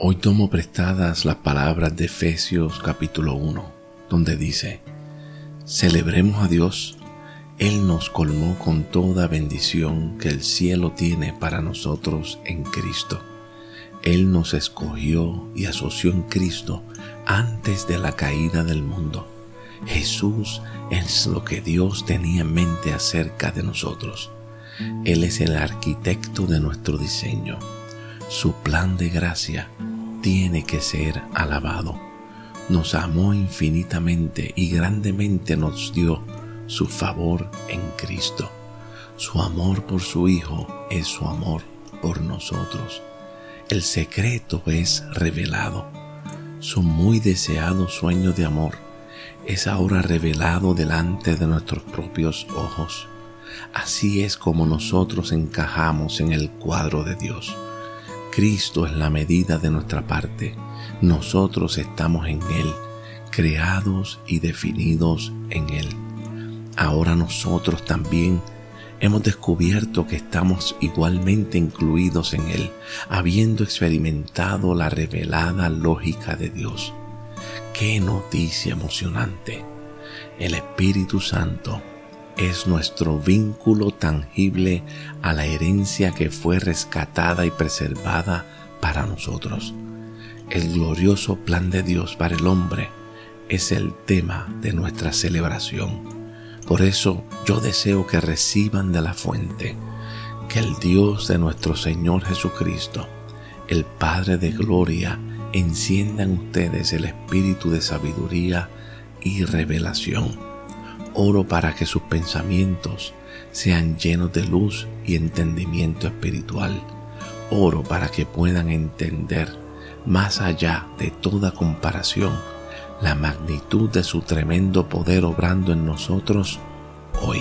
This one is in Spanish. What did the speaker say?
Hoy tomo prestadas las palabras de Efesios capítulo 1, donde dice, Celebremos a Dios, Él nos colmó con toda bendición que el cielo tiene para nosotros en Cristo. Él nos escogió y asoció en Cristo antes de la caída del mundo. Jesús es lo que Dios tenía en mente acerca de nosotros. Él es el arquitecto de nuestro diseño. Su plan de gracia tiene que ser alabado. Nos amó infinitamente y grandemente nos dio su favor en Cristo. Su amor por su Hijo es su amor por nosotros. El secreto es revelado. Su muy deseado sueño de amor es ahora revelado delante de nuestros propios ojos. Así es como nosotros encajamos en el cuadro de Dios. Cristo es la medida de nuestra parte. Nosotros estamos en Él, creados y definidos en Él. Ahora nosotros también hemos descubierto que estamos igualmente incluidos en Él, habiendo experimentado la revelada lógica de Dios. ¡Qué noticia emocionante! El Espíritu Santo es nuestro vínculo tangible a la herencia que fue rescatada y preservada para nosotros. El glorioso plan de Dios para el hombre es el tema de nuestra celebración. Por eso yo deseo que reciban de la fuente, que el Dios de nuestro Señor Jesucristo, el Padre de Gloria, encienda en ustedes el espíritu de sabiduría y revelación Oro para que sus pensamientos sean llenos de luz y entendimiento espiritual. Oro para que puedan entender más allá de toda comparación la magnitud de su tremendo poder obrando en nosotros hoy.